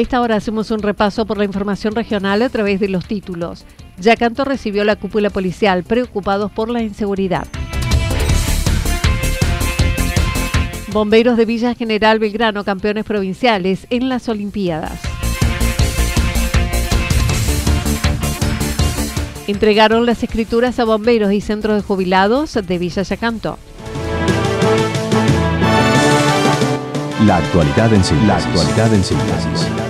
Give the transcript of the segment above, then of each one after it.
Esta hora hacemos un repaso por la información regional a través de los títulos. Yacanto recibió la cúpula policial preocupados por la inseguridad. Bomberos de Villa General Belgrano, campeones provinciales en las Olimpiadas. Entregaron las escrituras a bomberos y centros de jubilados de Villa Yacanto. La actualidad en síntesis. La actualidad en síntesis.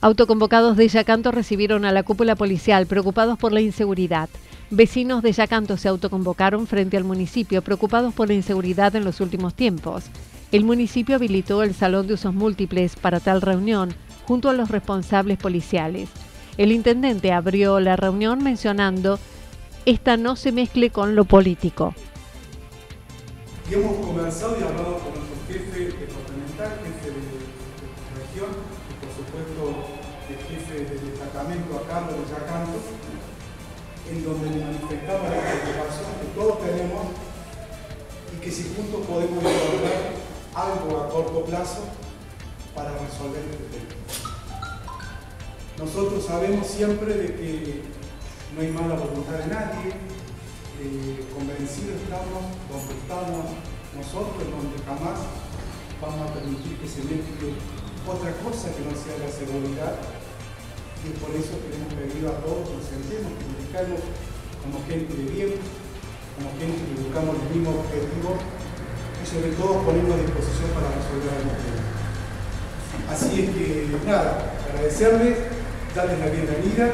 Autoconvocados de Yacanto recibieron a la cúpula policial preocupados por la inseguridad. Vecinos de Yacanto se autoconvocaron frente al municipio preocupados por la inseguridad en los últimos tiempos. El municipio habilitó el salón de usos múltiples para tal reunión junto a los responsables policiales. El intendente abrió la reunión mencionando, esta no se mezcle con lo político. Hemos y hablado con donde le manifestaba la preocupación que todos tenemos y que si juntos podemos encontrar algo a corto plazo para resolver este tema. Nosotros sabemos siempre de que no hay mala voluntad de nadie, eh, convencidos estamos donde estamos nosotros, donde jamás vamos a permitir que se mezcle otra cosa que no sea la seguridad. Y por eso que hemos pedido a todos que nos sentemos, que buscamos como gente de bien, como gente que buscamos el mismo objetivo y sobre todo ponemos a disposición para resolver el problema. Así es que, nada, agradecerles, darles la bienvenida,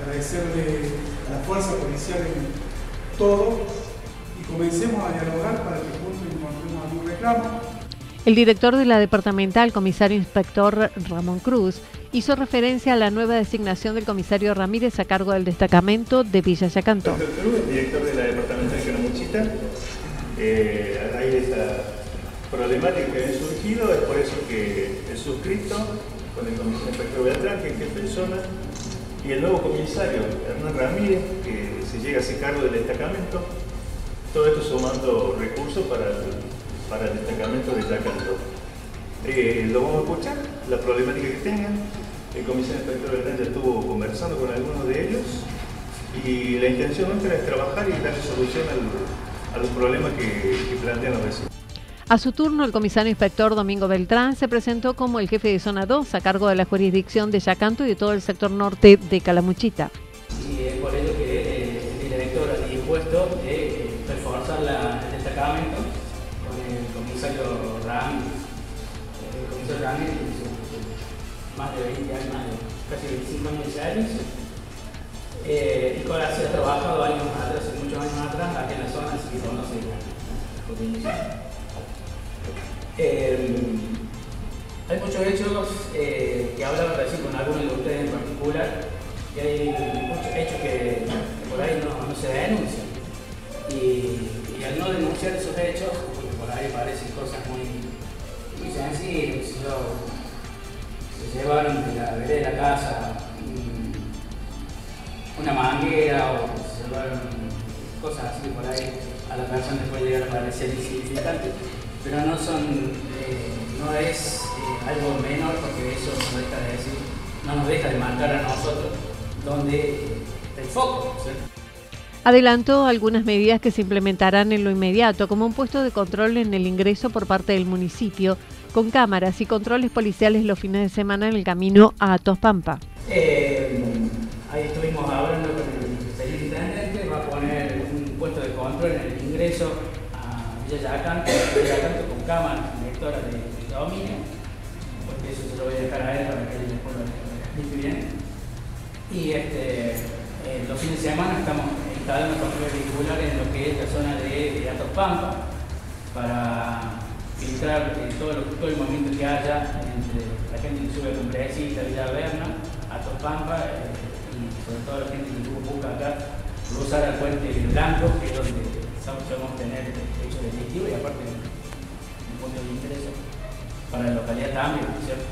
agradecerle a la fuerza policial en todo y comencemos a dialogar para que juntos encontremos algún reclamo. El director de la departamental, comisario inspector Ramón Cruz, hizo referencia a la nueva designación del comisario Ramírez a cargo del destacamento de Villa. Doctor Cruz, director de la departamental de Canamuchita, eh, a raíz de esta problemática que ha surgido, es por eso que he suscrito con el comisario inspector Beltrán, que es jefe de zona, y el nuevo comisario, Hernán Ramírez, que se llega a hacer cargo del destacamento, todo esto sumando recursos para el, para el destacamento de Yacanto. Eh, lo vamos a escuchar, la problemática que tengan. El comisario inspector Beltrán ya estuvo conversando con algunos de ellos Y la intención nuestra es trabajar y darle solución a los problemas que, plantean los vecinos. A su turno, el comisario inspector Domingo Beltrán se presentó como el jefe de zona 2 a cargo de la jurisdicción de Yacanto y de todo el sector norte de Calamuchita. Y es por comisario Ramírez. El comisario Ramírez más de 20 años, casi 25 años de servicio. Eh, y con la se ha trabajado años atrás, muchos años atrás, aquí en la zona, así que conoce eh, hay muchos hechos eh, que hablaba recién con algunos de ustedes en particular, y hay muchos hechos que, por ahí no, se denuncian. Y, al no denunciar esos hechos, parecen cosas muy, muy sencillas, se llevaron de la vereda de la casa una manguera o se llevaron cosas así por ahí, a la persona puede llegar a parecer insignificante pero no son, eh, no es eh, algo menor porque eso no deja de decir, no nos deja de marcar a nosotros donde el foco. Adelantó algunas medidas que se implementarán en lo inmediato, como un puesto de control en el ingreso por parte del municipio, con cámaras y controles policiales los fines de semana en el camino a Tospampa. Eh, ahí estuvimos hablando con el intendente, va a poner un puesto de control en el ingreso ya canto, con cámara, lectora de, de, dominio, porque eso se lo voy a dejar a él para que él después lo explique bien. Y este, eh, los fines de semana estamos instalando controles vehiculares en lo que es la zona de, de Pampa para filtrar eh, todo, lo, todo, el movimiento que haya entre la gente que sube a Cumbrecita, Villa Berna, Atos Pampa eh, y sobre todo la gente que busca acá cruzar al puente blanco, que es donde sabemos tener hecho definitivo y aparte un punto de interés para la localidad también, ¿cierto?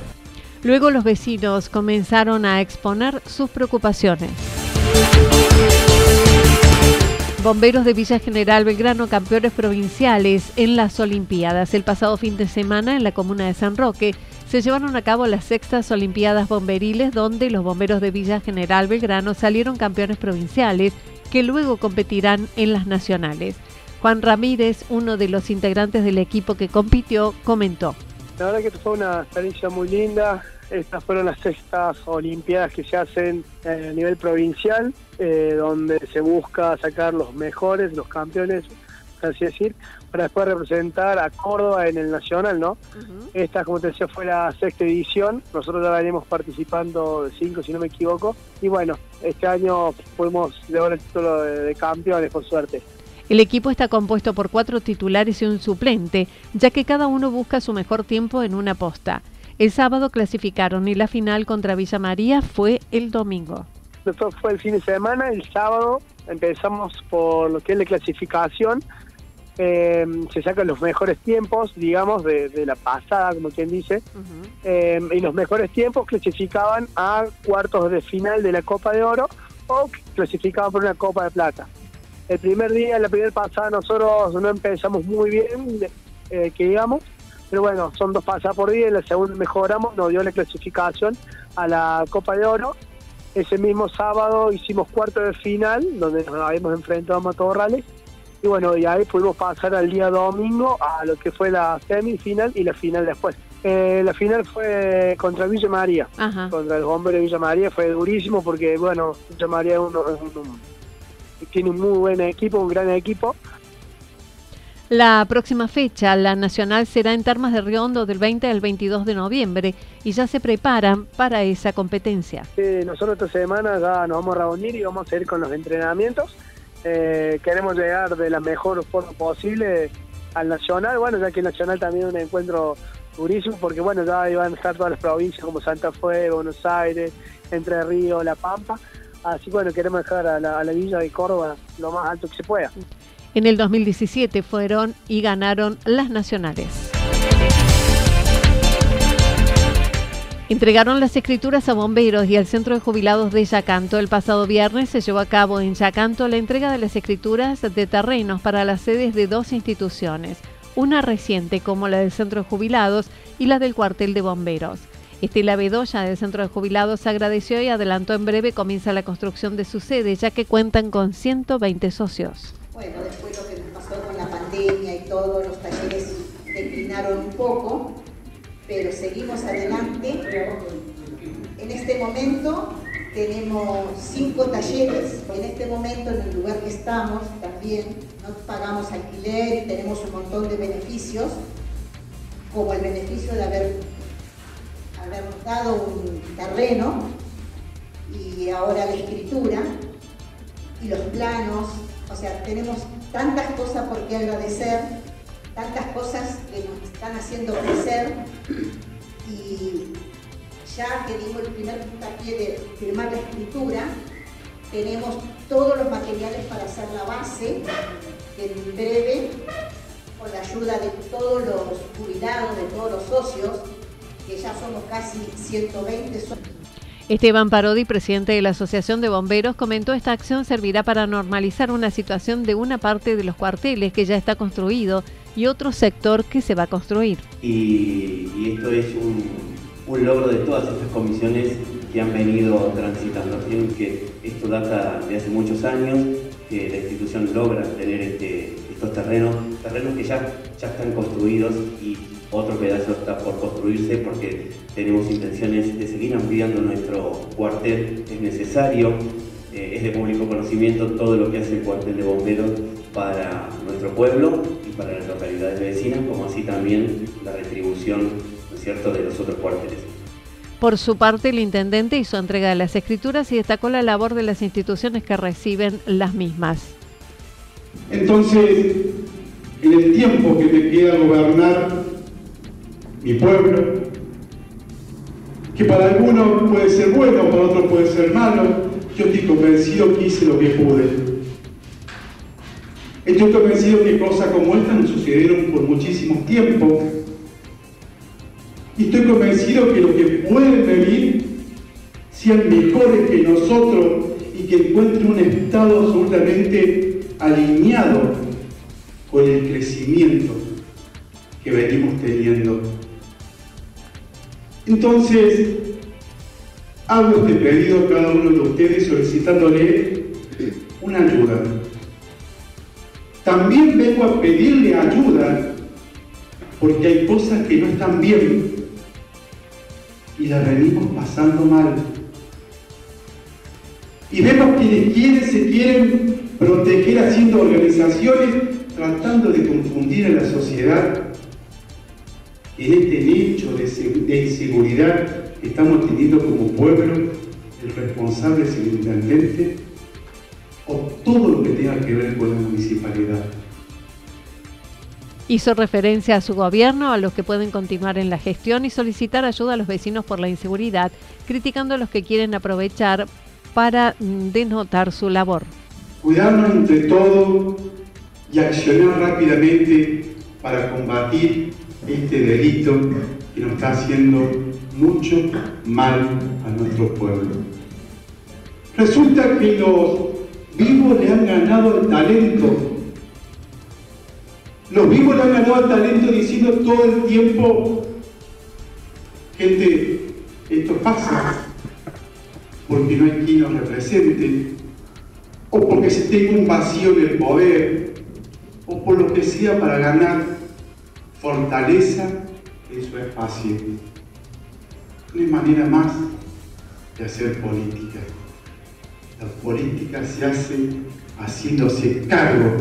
Luego los vecinos comenzaron a exponer sus preocupaciones. Bomberos de Villa General Belgrano, campeones provinciales en las Olimpiadas. El pasado fin de semana en la comuna de San Roque se llevaron a cabo las sextas Olimpiadas Bomberiles donde los bomberos de Villa General Belgrano salieron campeones provinciales que luego competirán en las nacionales. Juan Ramírez, uno de los integrantes del equipo que compitió, comentó. La verdad que fue una experiencia muy linda. Estas fueron las sextas Olimpiadas que se hacen a nivel provincial, eh, donde se busca sacar los mejores, los campeones, así decir, para después representar a Córdoba en el Nacional, ¿no? Esta, como te decía, fue la sexta edición. Nosotros ya venimos participando de cinco, si no me equivoco. Y bueno, este año pudimos llevar el título de campeones, por suerte. El equipo está compuesto por cuatro titulares y un suplente, ya que cada uno busca su mejor tiempo en una posta. El sábado clasificaron y la final contra Villa María fue el domingo. Esto fue el fin de semana, el sábado empezamos por lo que es la clasificación. Eh, se sacan los mejores tiempos, digamos, de, la pasada, como quien dice, eh, y los mejores tiempos clasificaban a cuartos de final de la Copa de Oro o clasificaban por una Copa de Plata. El primer día, la primera pasada, nosotros no empezamos muy bien, eh, que digamos, pero bueno, son dos pasadas por día, y la segunda mejoramos, nos dio la clasificación a la Copa de Oro. Ese mismo sábado hicimos cuarto de final, donde nos habíamos enfrentado a Matorrales, y bueno, y ahí pudimos pasar al día domingo a lo que fue la semifinal y la final después. Eh, la final fue contra Villa María, contra el bombero de Villa María, fue durísimo porque, bueno, Villa María es uno, tiene un muy buen equipo, un gran equipo. La próxima fecha, la nacional, será en Termas de Riondo del 20 al 22 de noviembre y ya se preparan para esa competencia. nosotros esta semana ya nos vamos a reunir y vamos a ir con los entrenamientos. Eh, queremos llegar de la mejor forma posible al Nacional, bueno, ya que el Nacional también es un encuentro durísimo, porque bueno, ya iban a estar todas las provincias como Santa Fe, Buenos Aires, Entre Ríos, La Pampa, Así bueno, queremos dejar a la, villa de Córdoba lo más alto que se pueda. En el 2017 fueron y ganaron las nacionales. Entregaron las escrituras a bomberos y al Centro de Jubilados de Yacanto. El pasado viernes se llevó a cabo en Yacanto la entrega de las escrituras de terrenos para las sedes de dos instituciones, una reciente como la del Centro de Jubilados y la del cuartel de bomberos. Estela Bedoya del Centro de Jubilados agradeció y adelantó en breve comienza la construcción de su sede, ya que cuentan con 120 socios. Bueno, después lo que nos pasó con la pandemia y todo, los talleres declinaron un poco, pero seguimos adelante. En este momento tenemos cinco talleres. En este momento, en el lugar que estamos, también no pagamos alquiler y tenemos un montón de beneficios, como el beneficio de haber, habernos dado un terreno y ahora la escritura y los planos. O sea, tenemos tantas cosas por qué agradecer, tantas cosas que nos están haciendo crecer y ya que dimos el primer puntapié de firmar la escritura, tenemos todos los materiales para hacer la base, en breve, con la ayuda de todos los jubilados, de todos los socios, que ya somos casi 120 socios. Esteban Parodi, presidente de la Asociación de Bomberos, comentó esta acción servirá para normalizar una situación de una parte de los cuarteles que ya está construido y otro sector que se va a construir. Y, esto es un, logro de todas estas comisiones que han venido transitando. Que esto data de hace muchos años, que la institución logra tener este, estos terrenos, terrenos que ya, ya están construidos y otro pedazo está por construirse porque tenemos intenciones de seguir ampliando nuestro cuartel. Es necesario, eh, es de público conocimiento todo lo que hace el cuartel de bomberos para nuestro pueblo y para las localidades vecinas, como así también la retribución ¿no es cierto? de los otros cuarteles. Por su parte, el intendente hizo entrega de las escrituras y destacó la labor de las instituciones que reciben las mismas. Entonces, en el tiempo que me queda gobernar mi pueblo, que para algunos puede ser bueno, para otros puede ser malo, yo estoy convencido que hice lo que pude. Estoy convencido que cosas como esta nos sucedieron por muchísimo tiempo. Y estoy convencido que los que pueden venir sean mejores que nosotros y que encuentren un estado absolutamente alineado con el crecimiento que venimos teniendo. Entonces, hago este pedido a cada uno de ustedes solicitándole una ayuda. También vengo a pedirle ayuda porque hay cosas que no están bien y las venimos pasando mal. Y vemos quienes quieren, se quieren proteger haciendo organizaciones, tratando de confundir a la sociedad en este nicho de, inseguridad que estamos teniendo como pueblo, el responsable es el intendente o todo lo que tenga que ver con la municipalidad. Hizo referencia a su gobierno, a los que pueden continuar en la gestión y solicitar ayuda a los vecinos por la inseguridad, criticando a los que quieren aprovechar para mm, denotar su labor. Cuidarnos entre todos y accionar rápidamente para combatir este delito que nos está haciendo mucho mal a nuestro pueblo. Resulta que los vivos le han ganado el talento. Los vivos le han ganado el talento diciendo todo el tiempo, gente, esto pasa porque no hay quien nos represente, o porque se tenga un vacío en el poder, o por lo que sea para ganar fortaleza en su espacio. No hay manera más de hacer política. La política se hace haciéndose cargo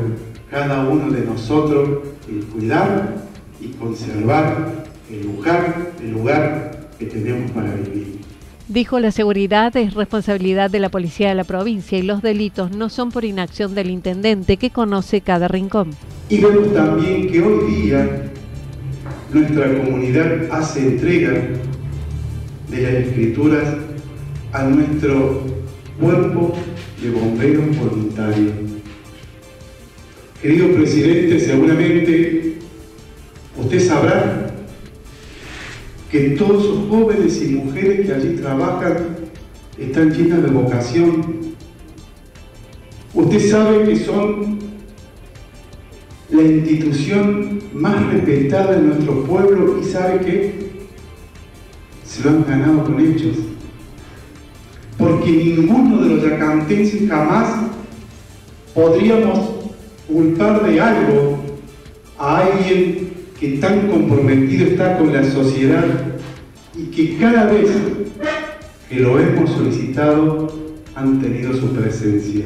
cada uno de nosotros en cuidar y conservar el lugar, el lugar que tenemos para vivir. Dijo la seguridad es responsabilidad de la policía de la provincia y los delitos no son por inacción del intendente que conoce cada rincón. Y vemos también que hoy día nuestra comunidad hace entrega de las escrituras a nuestro cuerpo de bomberos voluntarios. Querido presidente, seguramente usted sabrá que todos esos jóvenes y mujeres que allí trabajan están llenas de vocación. Usted sabe que son la institución más respetada en nuestro pueblo y sabe que se lo han ganado con hechos. Porque ninguno de los yacantenses jamás podríamos culpar de algo a alguien que tan comprometido está con la sociedad y que cada vez que lo hemos solicitado han tenido su presencia.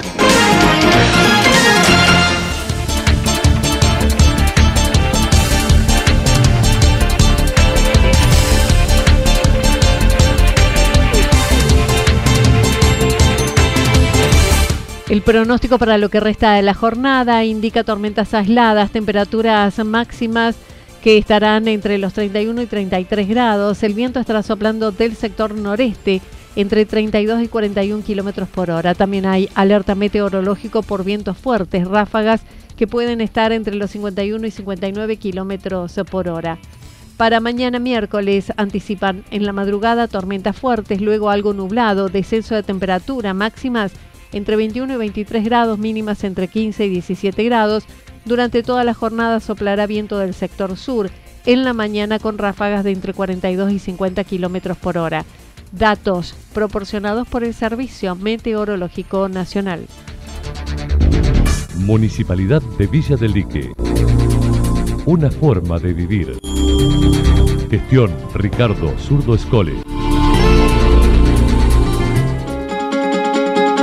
El pronóstico para lo que resta de la jornada indica tormentas aisladas, temperaturas máximas que estarán entre los 31 y 33 grados. El viento estará soplando del sector noreste entre 32 y 41 kilómetros por hora. También hay alerta meteorológico por vientos fuertes, ráfagas que pueden estar entre los 51 y 59 kilómetros por hora. Para mañana miércoles anticipan en la madrugada tormentas fuertes, luego algo nublado, descenso de temperatura máximas entre 21 y 23 grados, mínimas entre 15 y 17 grados. Durante toda la jornada soplará viento del sector sur, en la mañana con ráfagas de entre 42 y 50 kilómetros por hora. Datos proporcionados por el Servicio Meteorológico Nacional. Municipalidad de Villa del Lique. Una forma de vivir. Gestión Ricardo Zurdo Escole.